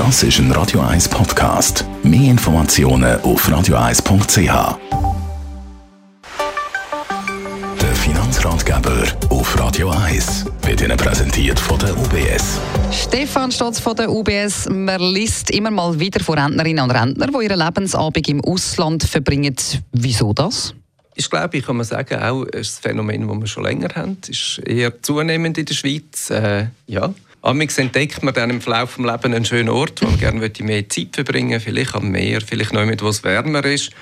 Das ist ein Radio 1 Podcast. Mehr Informationen auf radio1.ch. Der Finanzratgeber auf Radio 1 wird Ihnen präsentiert von der UBS. Stefan Stotz von der UBS. Man liest immer mal wieder von Rentnerinnen und Rentnern, die ihren Lebensabend im Ausland verbringen. Wieso das? ist, glaube ich, kann man sagen, auch ein Phänomen, das wir schon länger haben. Es ist eher zunehmend in der Schweiz. Äh, ja. Amix entdeckt man dann im Verlauf des Lebens einen schönen Ort, wo man gerne mehr Zeit verbringen möchte, vielleicht am Meer, vielleicht noch mit, wo es wärmer ist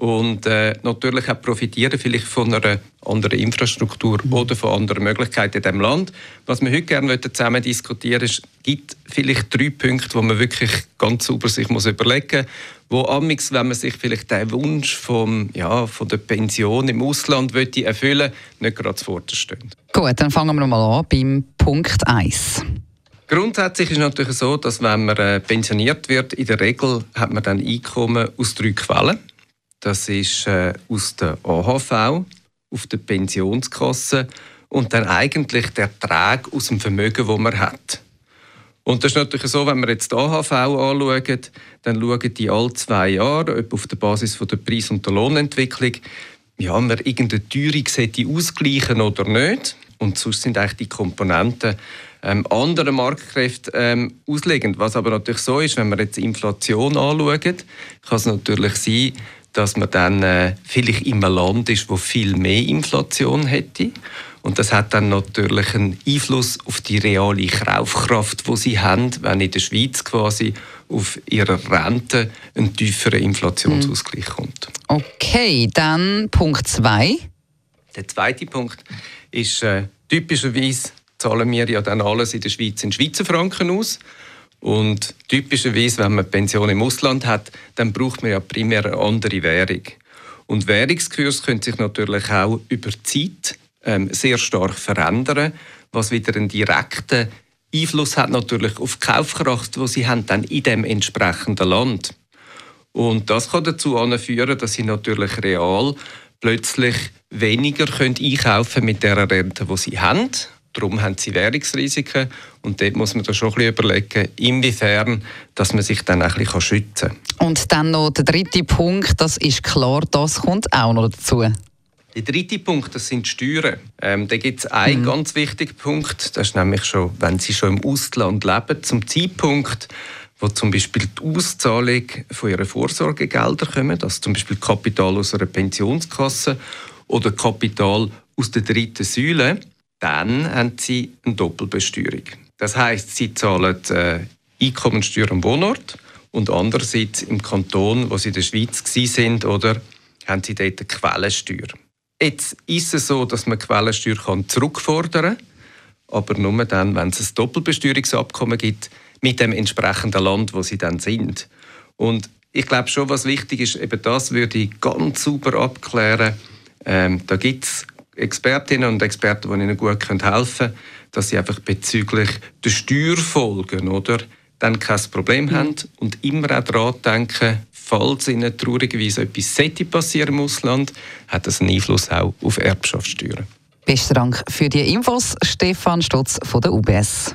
und äh, natürlich auch profitieren vielleicht von einer anderen Infrastruktur oder von anderen Möglichkeiten in diesem Land. Was wir heute gerne zusammen diskutieren ist, gibt vielleicht drei Punkte, wo man wirklich ganz sauber sich muss überlegen muss, wo amix, wenn man sich vielleicht den Wunsch vom, ja, von der Pension im Ausland möchte erfüllen nicht gerade zuvorderst stehen. Gut, dann fangen wir mal an beim Punkt 1. Grundsätzlich ist es natürlich so, dass wenn man äh, pensioniert wird, in der Regel hat man dann Einkommen aus drei Quellen. Das ist äh, aus der AHV, auf der Pensionskasse und dann eigentlich der Ertrag aus dem Vermögen, das man hat. Und das ist natürlich so, wenn wir jetzt die AHV anschauen, dann schauen die alle zwei Jahre, ob auf der Basis von der Preis- und der Lohnentwicklung, ja, man irgendeine Teuerung ausgleichen oder nicht. Und sonst sind eigentlich die Komponenten ähm, anderen Marktkräften ähm, auslegend. Was aber natürlich so ist, wenn wir jetzt Inflation anschauen, kann es natürlich sein, dass man dann äh, vielleicht in einem Land ist, wo viel mehr Inflation hätte. Und das hat dann natürlich einen Einfluss auf die reale Kaufkraft, die sie haben, wenn in der Schweiz quasi auf ihrer Rente ein tieferer Inflationsausgleich mhm. kommt. Okay, dann Punkt 2. Der zweite Punkt ist, äh, typischerweise zahlen wir ja dann alles in der Schweiz in Schweizer Franken aus. Und typischerweise, wenn man Pension im Ausland hat, dann braucht man ja primär eine andere Währung. Und Währungskurse können sich natürlich auch über Zeit ähm, sehr stark verändern, was wieder einen direkten Einfluss hat natürlich auf die Kaufkraft, die sie haben dann in dem entsprechenden Land. Und das kann dazu führen, dass sie natürlich real plötzlich weniger können einkaufen mit der Rente, die sie haben Darum haben sie Währungsrisiken und dort muss man da schon ein bisschen überlegen, inwiefern dass man sich dann ein bisschen schützen kann. Und dann noch der dritte Punkt, das ist klar, das kommt auch noch dazu. Der dritte Punkt, das sind die Steuern. Ähm, da gibt es einen mhm. ganz wichtigen Punkt, das ist nämlich schon, wenn Sie schon im Ausland leben, zum Zeitpunkt, wo zum Beispiel die Auszahlung von Ihren Vorsorgegeldern kommt, also zum Beispiel Kapital aus einer Pensionskasse oder Kapital aus der dritten Säule, dann haben sie eine Doppelbesteuerung. Das heißt, sie zahlen äh, Einkommensteuer am Wohnort und andererseits im Kanton, wo sie in der Schweiz sind, oder haben sie dort eine Quellensteuer. Jetzt ist es so, dass man Quellensteuer kann zurückfordern kann, aber nur dann, wenn es ein Doppelbesteuerungsabkommen gibt mit dem entsprechenden Land, wo sie dann sind. Und ich glaube schon, was wichtig ist, eben das würde ich ganz super abklären. Ähm, da gibt es Expertinnen und Experten, die Ihnen gut helfen können, dass sie einfach bezüglich der Steuerfolgen oder, dann kein Problem mhm. haben und immer auch daran denken, falls ihnen traurigerweise etwas sollte passieren im Ausland, hat das einen Einfluss auch auf Erbschaftssteuern. Besten Dank für die Infos, Stefan Stotz von der UBS.